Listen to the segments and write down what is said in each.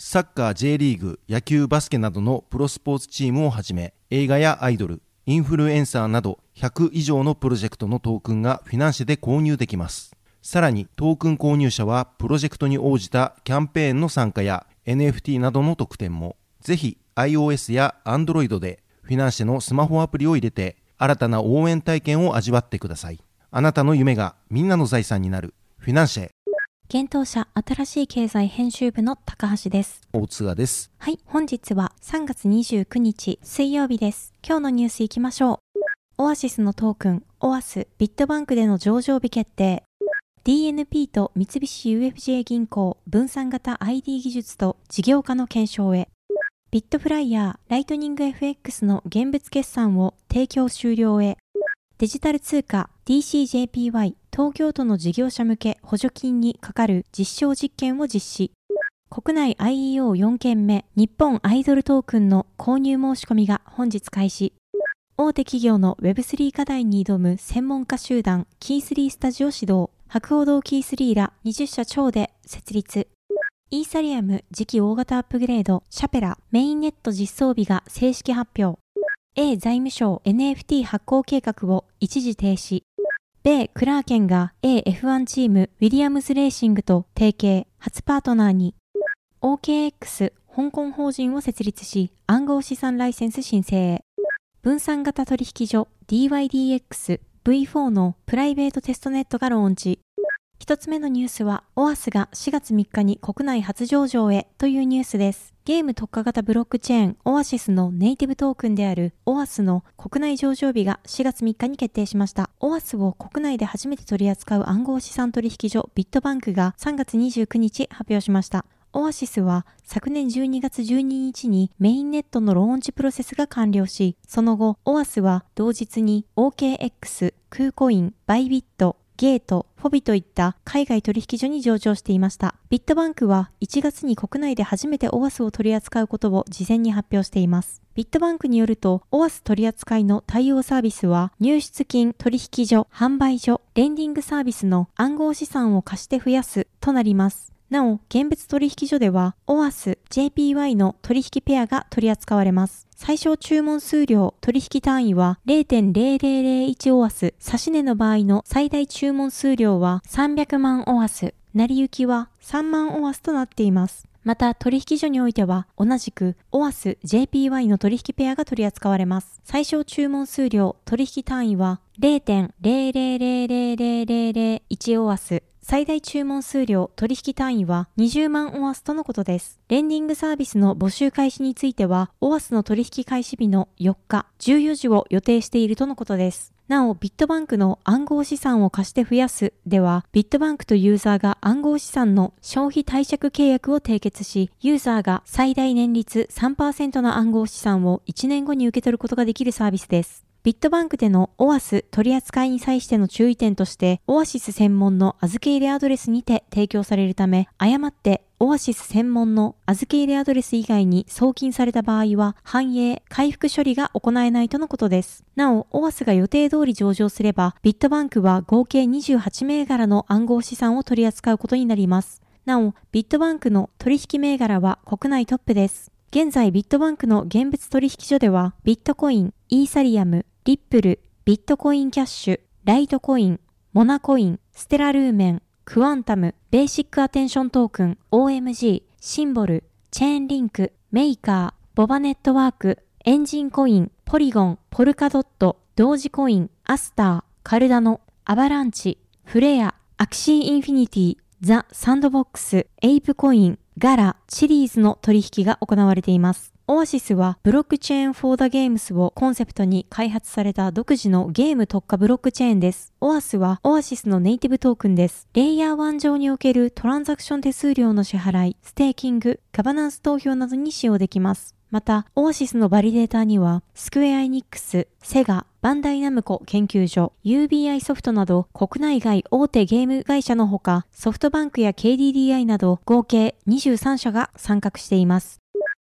サッカー J リーグ野球バスケなどのプロスポーツチームをはじめ映画やアイドルインフルエンサーなど100以上のプロジェクトのトークンがフィナンシェで購入できます。さらにトークン購入者はプロジェクトに応じたキャンペーンの参加や NFT などの特典もぜひ iOS や Android でフィナンシェのスマホアプリを入れて新たな応援体験を味わってください。あなたの夢がみんなの財産になる。フィナンシェ。現当社新しい経済編集部の高橋です。大津賀ですはい、本日は3月29日水曜日です。今日のニュースいきましょう。オアシスのトークン、オアス、ビットバンクでの上場日決定。DNP と三菱 UFJ 銀行分散型 ID 技術と事業化の検証へ。ビットフライヤー、ライトニング FX の現物決済を提供終了へ。デジタル通貨 DCJPY 東京都の事業者向け補助金にかかる実証実験を実施。国内 IEO4 件目日本アイドルトークンの購入申し込みが本日開始。大手企業の Web3 課題に挑む専門家集団キー3スタジオ指導。博報堂キー3ら20社超で設立。イーサリアム次期大型アップグレードシャペラメインネット実装日が正式発表。A 財務省 NFT 発行計画を一時停止。米クラーケンが AF1 チームウィリアムズレーシングと提携、初パートナーに OKX 香港法人を設立し暗号資産ライセンス申請。分散型取引所 DYDX V4 のプライベートテストネットがローンチ。一つ目のニュースは、オアスが4月3日に国内初上場へというニュースです。ゲーム特化型ブロックチェーンオアシスのネイティブトークンであるオアスの国内上場日が4月3日に決定しました。オアスを国内で初めて取り扱う暗号資産取引所ビットバンクが3月29日発表しました。オアシスは昨年12月12日にメインネットのローンチプロセスが完了し、その後、オアスは同日に OKX、クーコイン、バイビット、ゲート、フォビといった海外取引所に上場していました。ビットバンクは1月に国内で初めてオアスを取り扱うことを事前に発表しています。ビットバンクによると、オアス取扱いの対応サービスは、入出金取引所、販売所、レンディングサービスの暗号資産を貸して増やすとなります。なお、現物取引所では、オアス、JPY の取引ペアが取り扱われます。最小注文数量取引単位は0.0001オアス、指値の場合の最大注文数量は300万オアス、成り行きは3万オアスとなっています。また取引所においては同じくオアス JPY の取引ペアが取り扱われます。最小注文数量取引単位は0.000001オアス。最大注文数量取引単位は20万オアスとのことです。レンディングサービスの募集開始については、オアスの取引開始日の4日、14時を予定しているとのことです。なお、ビットバンクの暗号資産を貸して増やすでは、ビットバンクとユーザーが暗号資産の消費貸借契約を締結し、ユーザーが最大年率3%の暗号資産を1年後に受け取ることができるサービスです。ビットバンクでのオアス取扱いに際しての注意点として、オアシス専門の預け入れアドレスにて提供されるため、誤ってオアシス専門の預け入れアドレス以外に送金された場合は、反映、回復処理が行えないとのことです。なお、オアスが予定通り上場すれば、ビットバンクは合計28銘柄の暗号資産を取り扱うことになります。なお、ビットバンクの取引銘柄は国内トップです。現在ビットバンクの現物取引所では、ビットコイン、イーサリアム、リップル、ビットコインキャッシュ、ライトコイン、モナコイン、ステラルーメン、クワンタム、ベーシックアテンショントークン、OMG、シンボル、チェーンリンク、メーカー、ボバネットワーク、エンジンコイン、ポリゴン、ポルカドット、ドージコイン、アスター、カルダノ、アバランチ、フレア、アクシーインフィニティ、ザ・サンドボックス、エイプコイン、ガラ、チリーズの取引が行われています。オアシスは Blockchain for the Games をコンセプトに開発された独自のゲーム特化ブロックチェーンです。オアスはオアシスのネイティブトークンです。レイヤー1上におけるトランザクション手数料の支払い、ステーキング、ガバナンス投票などに使用できます。また、オアシスのバリデーターには、スクエアエニックス、セガ、バンダイナムコ研究所、UBI ソフトなど国内外大手ゲーム会社のほか、ソフトバンクや KDDI など合計23社が参画しています。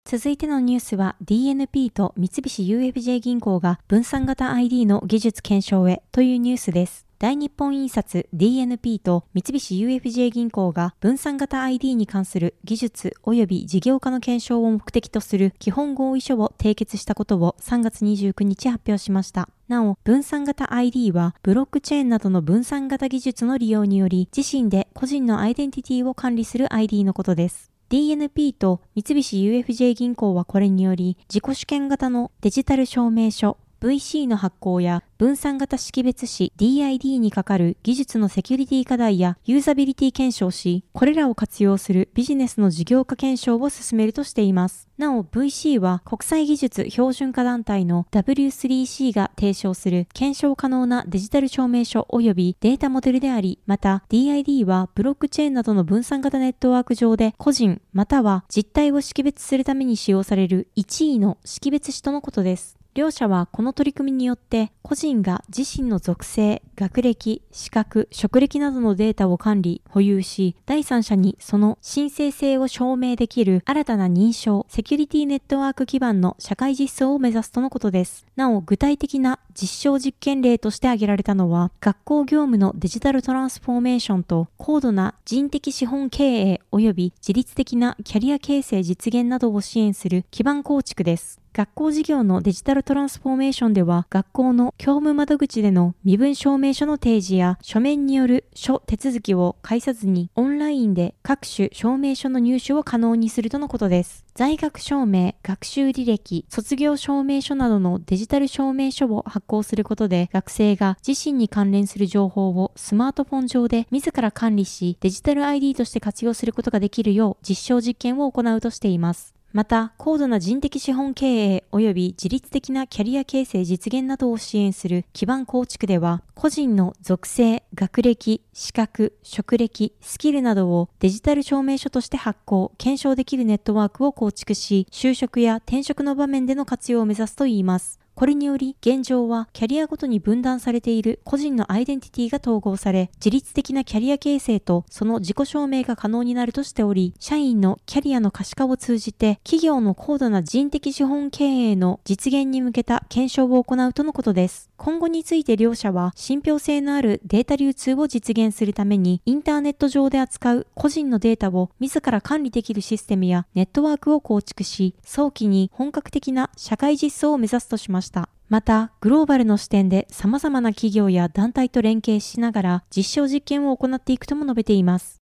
続いてのニュースは DNP と三菱 UFJ 銀行が分散型 ID の技術検証へというニュースです。大日本印刷 DNP と三菱 UFJ 銀行が分散型 ID に関する技術及び事業化の検証を目的とする基本合意書を締結したことを3月29日発表しました。なお、分散型 ID はブロックチェーンなどの分散型技術の利用により自身で個人のアイデンティティを管理する ID のことです。DNP と三菱 UFJ 銀行はこれにより自己主権型のデジタル証明書 VC の発行や分散型識別子 DID にかかる技術のセキュリティ課題やユーザビリティ検証し、これらを活用するビジネスの事業化検証を進めるとしています。なお VC は国際技術標準化団体の W3C が提唱する検証可能なデジタル証明書及びデータモデルであり、また DID はブロックチェーンなどの分散型ネットワーク上で個人または実態を識別するために使用される1位の識別子とのことです。両者はこの取り組みによって個人が自身の属性、学歴、資格、職歴などのデータを管理、保有し、第三者にその申請性を証明できる新たな認証、セキュリティネットワーク基盤の社会実装を目指すとのことです。なお、具体的な実証実験例として挙げられたのは、学校業務のデジタルトランスフォーメーションと高度な人的資本経営及び自律的なキャリア形成実現などを支援する基盤構築です。学校事業のデジタルトランスフォーメーションでは、学校の教務窓口での身分証明書の提示や書面による書手続きを介さずにオンラインで各種証明書の入手を可能にするとのことです。在学証明、学習履歴、卒業証明書などのデジタル証明書を発行することで、学生が自身に関連する情報をスマートフォン上で自ら管理し、デジタル ID として活用することができるよう実証実験を行うとしています。また、高度な人的資本経営及び自律的なキャリア形成実現などを支援する基盤構築では、個人の属性、学歴、資格、職歴、スキルなどをデジタル証明書として発行、検証できるネットワークを構築し、就職や転職の場面での活用を目指すといいます。これにより、現状はキャリアごとに分断されている個人のアイデンティティが統合され、自律的なキャリア形成とその自己証明が可能になるとしており、社員のキャリアの可視化を通じて、企業の高度な人的資本経営の実現に向けた検証を行うとのことです。今後について両社は、信憑性のあるデータ流通を実現するために、インターネット上で扱う個人のデータを自ら管理できるシステムやネットワークを構築し、早期に本格的な社会実装を目指すとしました。また、グローバルの視点で様々な企業や団体と連携しながら実証実験を行っていくとも述べています。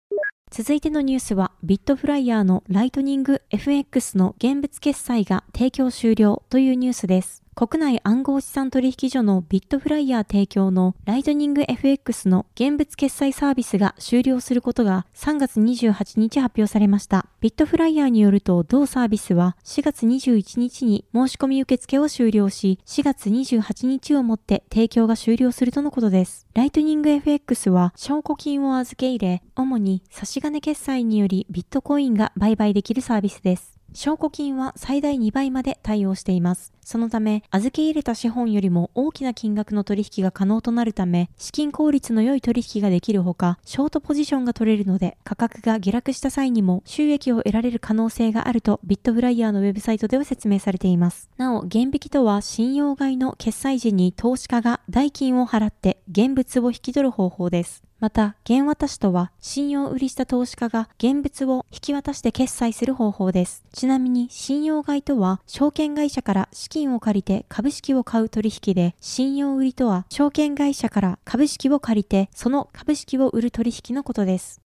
続いてのニュースは、ビットフライヤーのライトニング FX の現物決済が提供終了というニュースです。国内暗号資産取引所のビットフライヤー提供のライトニング FX の現物決済サービスが終了することが3月28日発表されました。ビットフライヤーによると同サービスは4月21日に申し込み受付を終了し、4月28日をもって提供が終了するとのことです。ライトニング FX は証拠金を預け入れ、主に差し金決済によりビットコインが売買できるサービスです。証拠金は最大2倍まで対応しています。そのため、預け入れた資本よりも大きな金額の取引が可能となるため、資金効率の良い取引ができるほか、ショートポジションが取れるので、価格が下落した際にも収益を得られる可能性があると、ビットフライヤーのウェブサイトでは説明されています。なお、現引きとは信用買いの決済時に投資家が代金を払って現物を引き取る方法です。また、現渡しとは、信用売りした投資家が現物を引き渡して決済する方法です。ちなみに、信用買いとは、証券会社から資金を借りて株式を買う取引で、信用売りとは、証券会社から株式を借りて、その株式を売る取引のことです。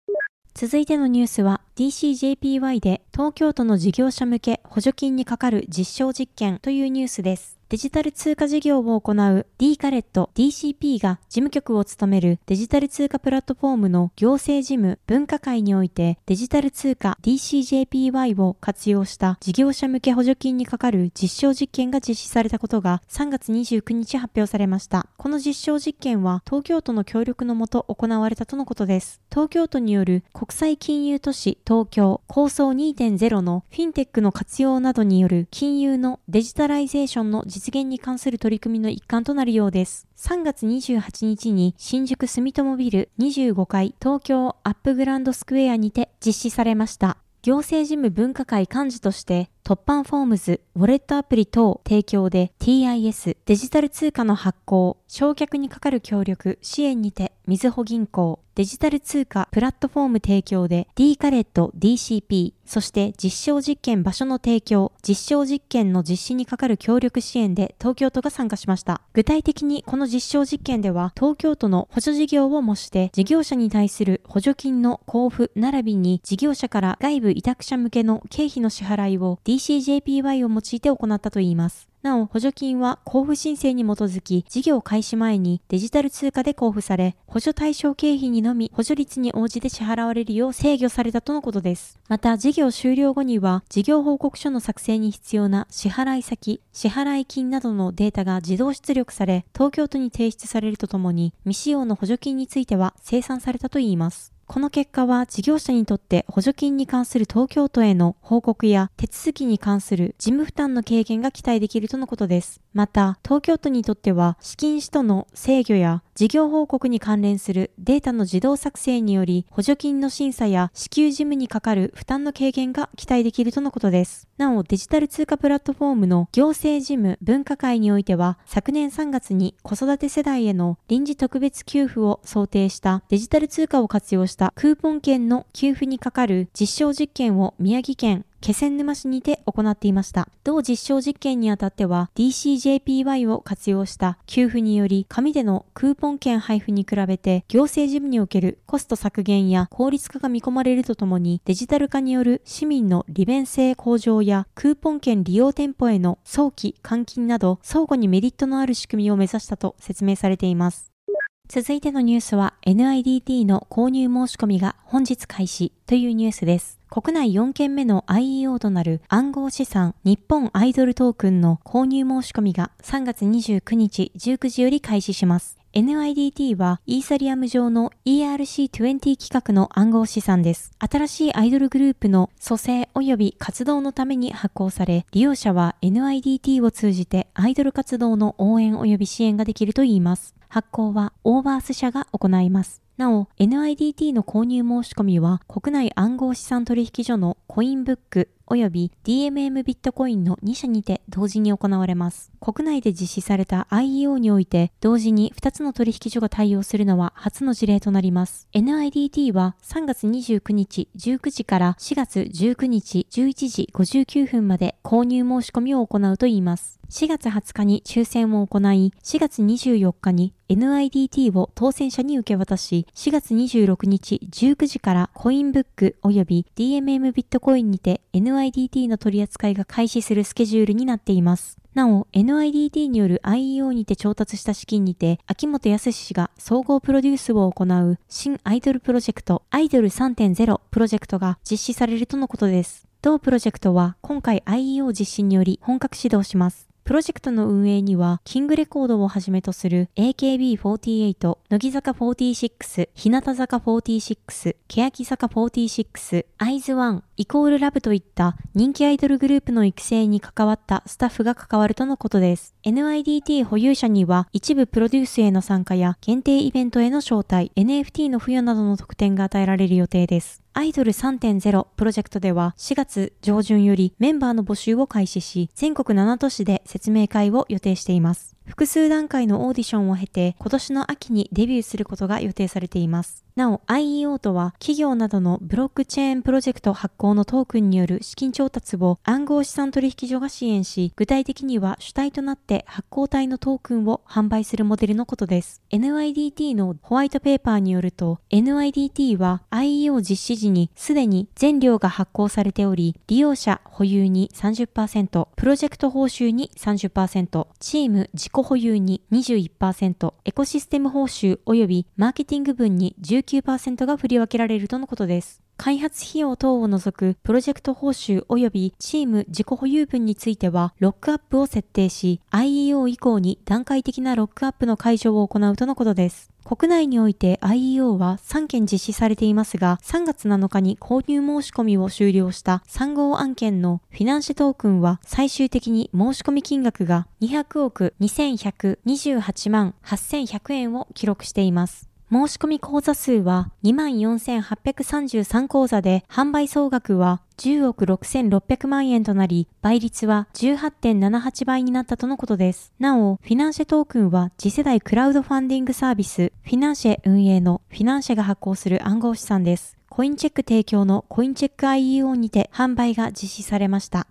続いてのニュースは DCJPY で東京都の事業者向け補助金にかかる実証実験というニュースです。デジタル通貨事業を行う D カレット DCP が事務局を務めるデジタル通貨プラットフォームの行政事務分科会においてデジタル通貨 DCJPY を活用した事業者向け補助金にかかる実証実験が実施されたことが3月29日発表されました。この実証実験は東京都の協力のもと行われたとのことです。東京都による国際金融都市東京構想2.0のフィンテックの活用などによる金融のデジタライゼーションの実実現に関する取り組みの一環となるようです。3月28日に新宿住友ビル25階東京アップグランドスクエアにて実施されました。行政事務分科会幹事としてトッパンフォームズ、ウォレットアプリ等提供で TIS デジタル通貨の発行、償却にかかる協力、支援にて、みずほ銀行、デジタル通貨プラットフォーム提供で ディーカレット DCP、そして実証実験場所の提供、実証実験の実施にかかる協力支援で東京都が参加しました。具体的にこの実証実験では東京都の補助事業を模して事業者に対する補助金の交付並びに事業者から外部委託者向けの経費の支払いを DCJPY を用いて行ったといいます。なお、補助金は交付申請に基づき、事業開始前にデジタル通貨で交付され、補助対象経費にのみ補助率に応じて支払われるよう制御されたとのことです。また、事業終了後には、事業報告書の作成に必要な支払い先、支払い金などのデータが自動出力され、東京都に提出されるとともに、未使用の補助金については生産されたといいます。この結果は事業者にとって補助金に関する東京都への報告や手続きに関する事務負担の軽減が期待できるとのことです。また、東京都にとっては資金使途の制御や事業報告に関連するデータの自動作成により補助金の審査や支給事務にかかる負担の軽減が期待できるとのことです。なお、デジタル通貨プラットフォームの行政事務分科会においては昨年3月に子育て世代への臨時特別給付を想定したデジタル通貨を活用したクーポン券の給付にかかる実証実験を宮城県、気仙沼市にて行っていました。同実証実験にあたっては DCJPY を活用した給付により紙でのクーポン券配布に比べて行政事務におけるコスト削減や効率化が見込まれるとともにデジタル化による市民の利便性向上やクーポン券利用店舗への早期換金など相互にメリットのある仕組みを目指したと説明されています。続いてのニュースは NIDT の購入申し込みが本日開始というニュースです。国内4件目の IEO となる暗号資産日本アイドルトークンの購入申し込みが3月29日19時より開始します。NIDT はイーサリアム上の ERC20 規格の暗号資産です。新しいアイドルグループの蘇生及び活動のために発行され、利用者は NIDT を通じてアイドル活動の応援及び支援ができるといいます。発行はオーバース社が行います。なお、NIDT の購入申し込みは国内暗号資産取引所のコインブック及び DMM ビットコインの2社にて同時に行われます。国内で実施された IEO において同時に2つの取引所が対応するのは初の事例となります。NIDT は3月29日19時から4月19日11時59分まで購入申し込みを行うといいます。4月20日に抽選を行い、4月24日に NIDT を当選者に受け渡し、4月26日19時からコインブック及び DMM ビットコインにて NIDT の取り扱いが開始するスケジュールになっています。なお、NIDT による IEO にて調達した資金にて、秋元康氏が総合プロデュースを行う新アイドルプロジェクト、アイドル3.0プロジェクトが実施されるとのことです。同プロジェクトは今回 IEO 実施により本格始動します。プロジェクトの運営には、キングレコードをはじめとする AKB48、乃木坂46、日向坂46、欅坂46、アイズワン、イコールラブといった人気アイドルグループの育成に関わったスタッフが関わるとのことです。NIDT 保有者には一部プロデュースへの参加や限定イベントへの招待、NFT の付与などの特典が与えられる予定です。アイドル3.0プロジェクトでは4月上旬よりメンバーの募集を開始し、全国7都市で説明会を予定しています。複数段階のオーディションを経て今年の秋にデビューすることが予定されています。なお IEO とは企業などのブロックチェーンプロジェクト発行のトークンによる資金調達を暗号資産取引所が支援し、具体的には主体となって発行体のトークンを販売するモデルのことです。NIDT のホワイトペーパーによると、NIDT は IEO 実施時にすでに全量が発行されており、利用者保有に30%、プロジェクト報酬に30%、チーム自己保有に21%、エコシステム報酬及びマーケティング分に19%が振り分けられるとのことです。開発費用等を除くプロジェクト報酬及びチーム自己保有分についてはロックアップを設定し IEO 以降に段階的なロックアップの解除を行うとのことです。国内において IEO は3件実施されていますが、3月7日に購入申し込みを終了した3号案件のフィナンシェトークンは最終的に申し込み金額が200億2128万8100円を記録しています。申し込み口座数は24,833口座で、販売総額は10億6600万円となり、倍率は18.78倍になったとのことです。なお、フィナンシェトークンは次世代クラウドファンディングサービス、フィナンシェ運営のフィナンシェが発行する暗号資産です。コインチェック提供のコインチェック IEO にて販売が実施されました。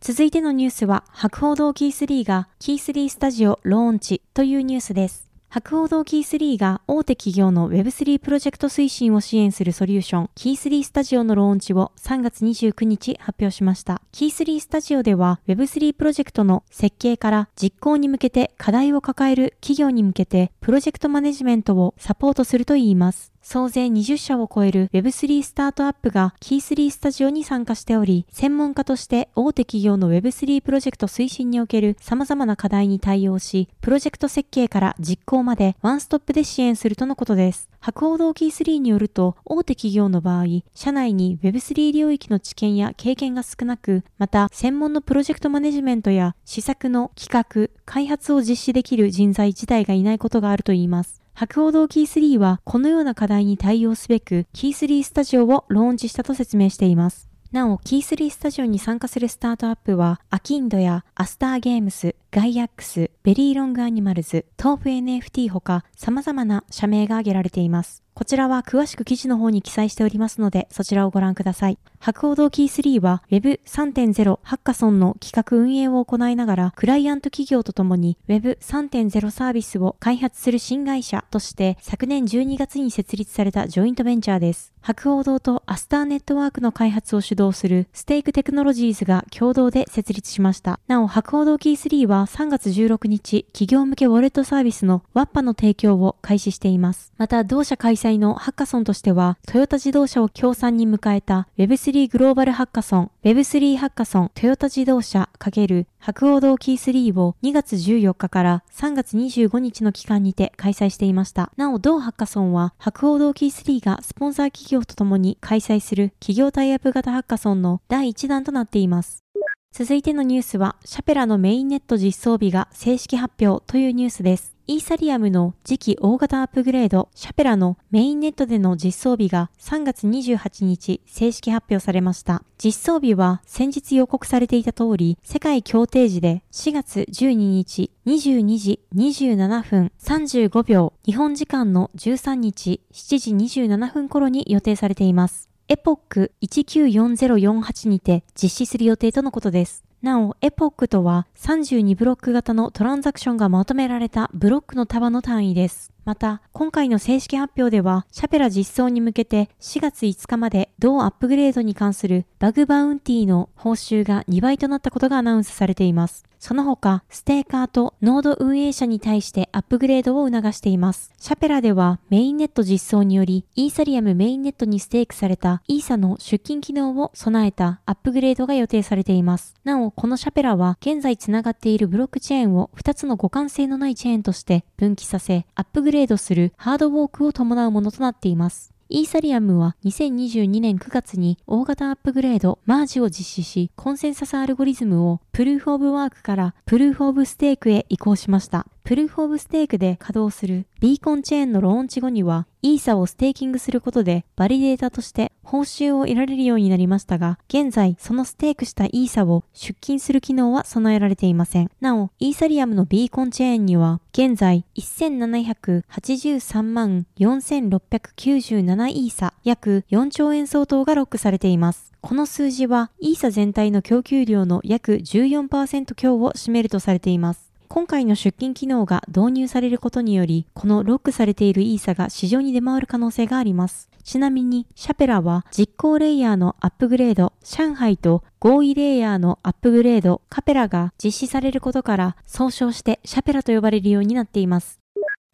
続いてのニュースは、博報堂キー3がキー3スタジオローンチというニュースです。博報堂キー3が大手企業の Web3 プロジェクト推進を支援するソリューションキー3スタジオのローンチを3月29日発表しました。キー3スタジオでは Web3 プロジェクトの設計から実行に向けて課題を抱える企業に向けてプロジェクトマネジメントをサポートするといいます。総勢20社を超える Web3 スタートアップがキー3スタジオに参加しており、専門家として大手企業の Web3 プロジェクト推進における様々な課題に対応し、プロジェクト設計から実行までワンストップで支援するとのことです。博報堂キー3によると、大手企業の場合、社内に Web3 領域の知見や経験が少なく、また専門のプロジェクトマネジメントや施策の企画、開発を実施できる人材自体がいないことがあるといいます。博報堂キー3はこのような課題に対応すべくキー3スタジオをローンチしたと説明しています。なお、キー3スタジオに参加するスタートアップは、アキンドやアスターゲームス、ガイアックス、ベリーロングアニマルズ、トープ NFT ほか様々な社名が挙げられています。こちらは詳しく記事の方に記載しておりますので、そちらをご覧ください。博報堂キー3は Web3.0 ハッカソンの企画運営を行いながら、クライアント企業とともに Web3.0 サービスを開発する新会社として昨年12月に設立されたジョイントベンチャーです。博報堂とアスターネットワークの開発を主導するステークテクノロジーズが共同で設立しました。なお、博報堂キー3は3月16日、企業向けウォレットサービスの WAPA の提供を開始しています。また、同社開催のハッカソンとしては、トヨタ自動車を協賛に迎えた Web3 グローバルハッカソン、Web3 ハッカソントヨタ自動車×博報堂キー3を2月14日から3月25日の期間にて開催していました。なお、同ハッカソンは、博報堂キー3がスポンサー企業とともに開催する企業タイアップ型ハッカソンの第1弾となっています。続いてのニュースは、シャペラのメインネット実装日が正式発表というニュースです。イーサリアムの次期大型アップグレード、シャペラのメインネットでの実装日が3月28日正式発表されました。実装日は先日予告されていた通り、世界協定時で4月12日22時27分35秒、日本時間の13日7時27分頃に予定されています。エポック194048にて実施する予定とのことです。なお、エポックとは32ブロック型のトランザクションがまとめられたブロックの束の単位です。また、今回の正式発表では、シャペラ実装に向けて4月5日まで同アップグレードに関するバグバウンティの報酬が2倍となったことがアナウンスされています。その他、ステーカーとノード運営者に対してアップグレードを促しています。シャペラではメインネット実装により、イーサリアムメインネットにステークされたイーサの出金機能を備えたアップグレードが予定されています。なお、このシャペラは現在つながっているブロックチェーンを2つの互換性のないチェーンとして分岐させ、アップグレードレードするハードフォークを伴うものとなっています。イーサリアムは2022年9月に大型アップグレード、マージを実施し、コンセンサスアルゴリズムをプルーフオブワークからプルーフオブステークへ移行しました。プルーフオブステークで稼働するビーコンチェーンのローンチ後には、イーサをステーキングすることで、バリデータとして報酬を得られるようになりましたが、現在そのステークしたイーサを出金する機能は備えられていません。なお、イーサリアムのビーコンチェーンには、現在1783万4697イーサ、約4兆円相当がロックされています。この数字は、イーサ全体の供給量の約14%強を占めるとされています。今回の出金機能が導入されることにより、このロックされているイーサが市場に出回る可能性があります。ちなみに、シャペラは実行レイヤーのアップグレード、上海と合意レイヤーのアップグレード、カペラが実施されることから総称してシャペラと呼ばれるようになっています。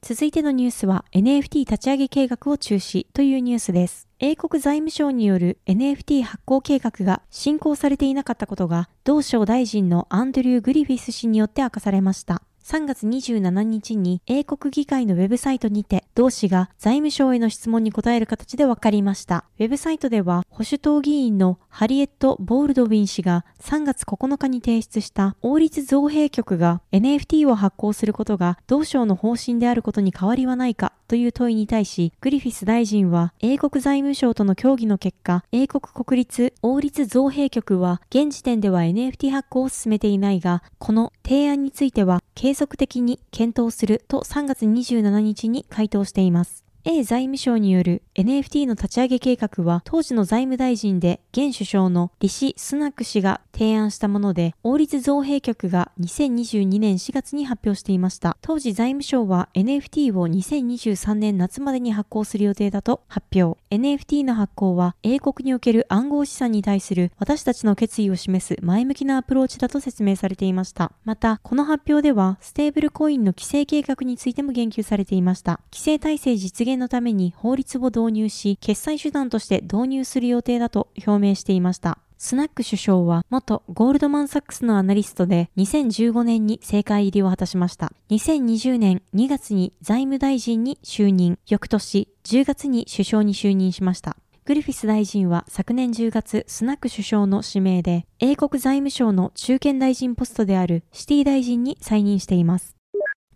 続いてのニュースは NFT 立ち上げ計画を中止というニュースです。英国財務省による NFT 発行計画が進行されていなかったことが、同省大臣のアンドリュー・グリフィス氏によって明かされました。3月27日に英国議会のウェブサイトにて、同氏が財務省への質問に答える形で分かりました。ウェブサイトでは、保守党議員のハリエット・ボールドウィン氏が3月9日に提出した王立造幣局が NFT を発行することが同省の方針であることに変わりはないかという問いに対し、グリフィス大臣は、英国財務省との協議の結果、英国国立王立造幣局は、現時点では NFT 発行を進めていないが、この提案については、継続的に検討すると3月27日に回答しています。A 財務省による NFT の立ち上げ計画は当時の財務大臣で現首相のリシ・スナック氏が提案したもので、王立造幣局が2022年4月に発表していました。当時財務省は NFT を2023年夏までに発行する予定だと発表。NFT の発行は英国における暗号資産に対する私たちの決意を示す前向きなアプローチだと説明されていました。また、この発表ではステーブルコインの規制計画についても言及されていました。規制体制実現のために法律を導入し、決済手段として導入する予定だと表明していました。スナック首相は元ゴールドマンサックスのアナリストで2015年に政界入りを果たしました。2020年2月に財務大臣に就任、翌年10月に首相に就任しました。グリフィス大臣は昨年10月、スナック首相の指名で、英国財務省の中堅大臣ポストであるシティ大臣に再任しています。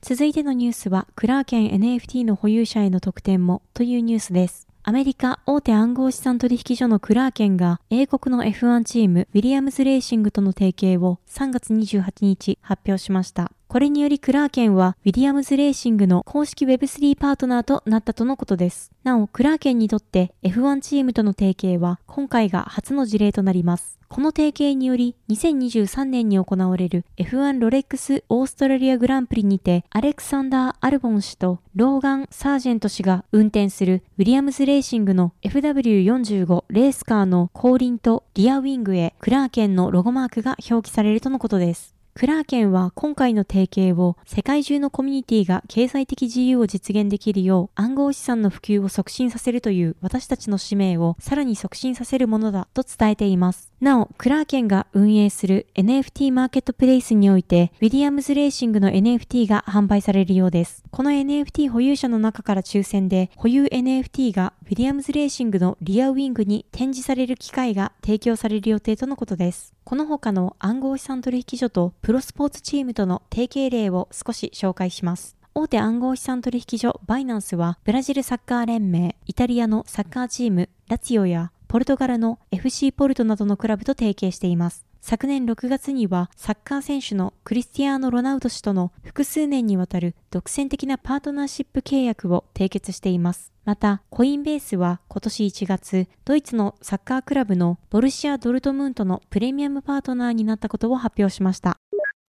続いてのニュースは、クラーケン NFT の保有者への特典もというニュースです。アメリカ大手暗号資産取引所のクラーケンが英国の F1 チームウィリアムズレーシングとの提携を3月28日発表しました。これによりクラーケンはウィリアムズレーシングの公式 Web3 パートナーとなったとのことです。なお、クラーケンにとって F1 チームとの提携は今回が初の事例となります。この提携により2023年に行われる F1 ロレックスオーストラリアグランプリにてアレクサンダー・アルボン氏とローガン・サージェント氏が運転するウィリアムズレーシングの FW45 レースカーの後輪とリアウィングへクラーケンのロゴマークが表記されるとのことです。クラーケンは今回の提携を世界中のコミュニティが経済的自由を実現できるよう暗号資産の普及を促進させるという私たちの使命をさらに促進させるものだと伝えています。なお、クラーケンが運営する NFT マーケットプレイスにおいて、ウィリアムズレーシングの NFT が販売されるようです。この NFT 保有者の中から抽選で、保有 NFT がウィリアムズレーシングのリアウィングに展示される機会が提供される予定とのことです。この他の暗号資産取引所とプロスポーツチームとの提携例を少し紹介します。大手暗号資産取引所バイナンスはブラジルサッカー連盟、イタリアのサッカーチームラツィオやポルトガルの FC ポルトなどのクラブと提携しています。昨年6月にはサッカー選手のクリスティアーノ・ロナウド氏との複数年にわたる独占的なパートナーシップ契約を締結しています。また、コインベースは今年1月、ドイツのサッカークラブのボルシア・ドルトムントのプレミアムパートナーになったことを発表しました。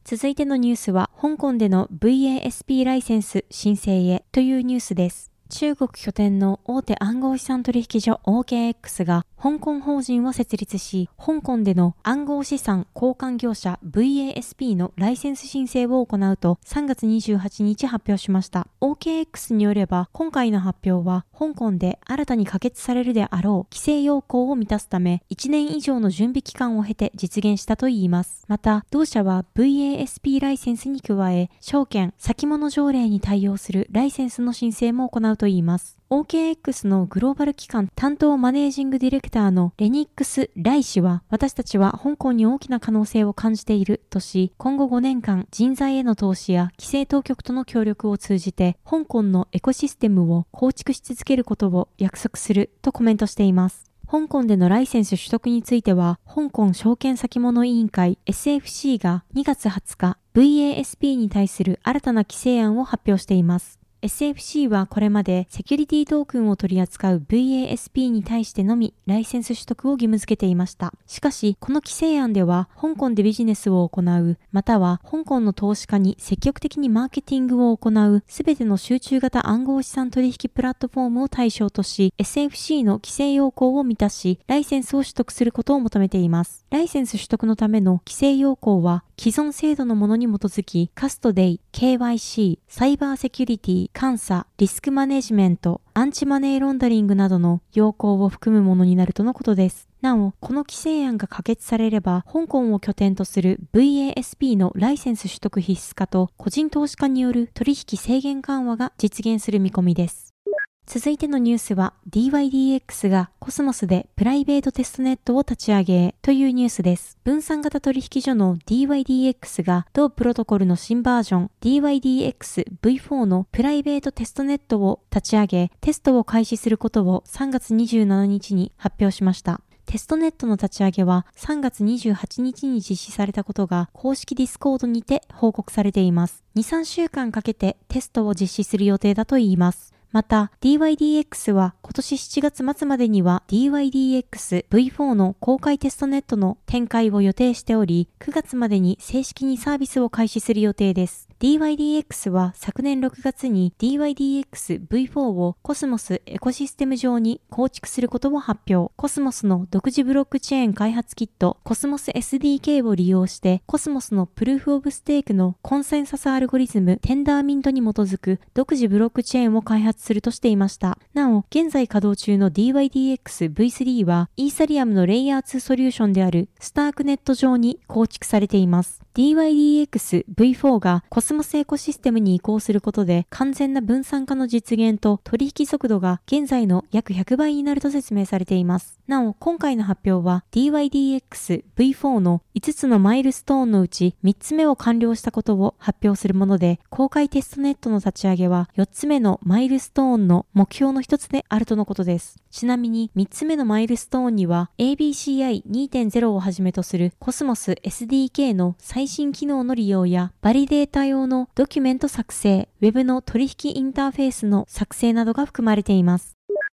続いてのニュースは、香港での VASP ライセンス申請へというニュースです。中国拠点の大手暗号資産取引所 OKX が香港法人を設立し、香港での暗号資産交換業者 VASP のライセンス申請を行うと3月28日発表しました。OKX によれば、今回の発表は香港で新たに可決されるであろう規制要項を満たすため、1年以上の準備期間を経て実現したといいます。また、同社は VASP ライセンスに加え、証券、先物条例に対応するライセンスの申請も行うといいます。OKX のグローバル機関担当マネージングディレクターのレニックス・ライ氏は、私たちは香港に大きな可能性を感じているとし、今後5年間人材への投資や規制当局との協力を通じて、香港のエコシステムを構築し続けることを約束するとコメントしています。香港でのライセンス取得については、香港証券先物委員会 SFC が2月20日、VASP に対する新たな規制案を発表しています。SFC はこれまでセキュリティトークンを取り扱う VASP に対してのみライセンス取得を義務付けていました。しかし、この規制案では香港でビジネスを行う、または香港の投資家に積極的にマーケティングを行うすべての集中型暗号資産取引プラットフォームを対象とし、SFC の規制要項を満たし、ライセンスを取得することを求めています。ライセンス取得のための規制要項は、既存制度のものに基づき、カストデイ、KYC、サイバーセキュリティ、監査、リスクマネジメント、アンチマネーロンダリングなどの要項を含むものになるとのことです。なお、この規制案が可決されれば、香港を拠点とする VASP のライセンス取得必須化と個人投資家による取引制限緩和が実現する見込みです。続いてのニュースは DYDX がコスモスでプライベートテストネットを立ち上げというニュースです。分散型取引所の DYDX が同プロトコルの新バージョン DYDX V4 のプライベートテストネットを立ち上げテストを開始することを3月27日に発表しました。テストネットの立ち上げは3月28日に実施されたことが公式ディスコードにて報告されています。2、3週間かけてテストを実施する予定だといいます。また DYDX は今年7月末までには DYDX V4 の公開テストネットの展開を予定しており、9月までに正式にサービスを開始する予定です。DYDX は昨年6月に DYDX V4 をコスモスエコシステム上に構築することを発表。コスモスの独自ブロックチェーン開発キットコスモス SDK を利用してコスモスのプルーフオブステークのコンセンサスアルゴリズムテンダーミントに基づく独自ブロックチェーンを開発するとしていました。なお、現在在稼働中の DYDX V3 はイーサリアムのレイヤー2ソリューションであるスタークネット上に構築されています。DYDX V4 がコスモスエコシステムに移行することで完全な分散化の実現と取引速度が現在の約100倍になると説明されています。なお、今回の発表は DYDX V4 の5つのマイルストーンのうち3つ目を完了したことを発表するもので、公開テストネットの立ち上げは4つ目のマイルストーンの目標の一つであるとのことです。ちなみに3つ目のマイルストーンには ABCI2.0 をはじめとするコスモス SDK の最新機能の利用やバリデータ用のドキュメント作成、Web の取引インターフェースの作成などが含まれています。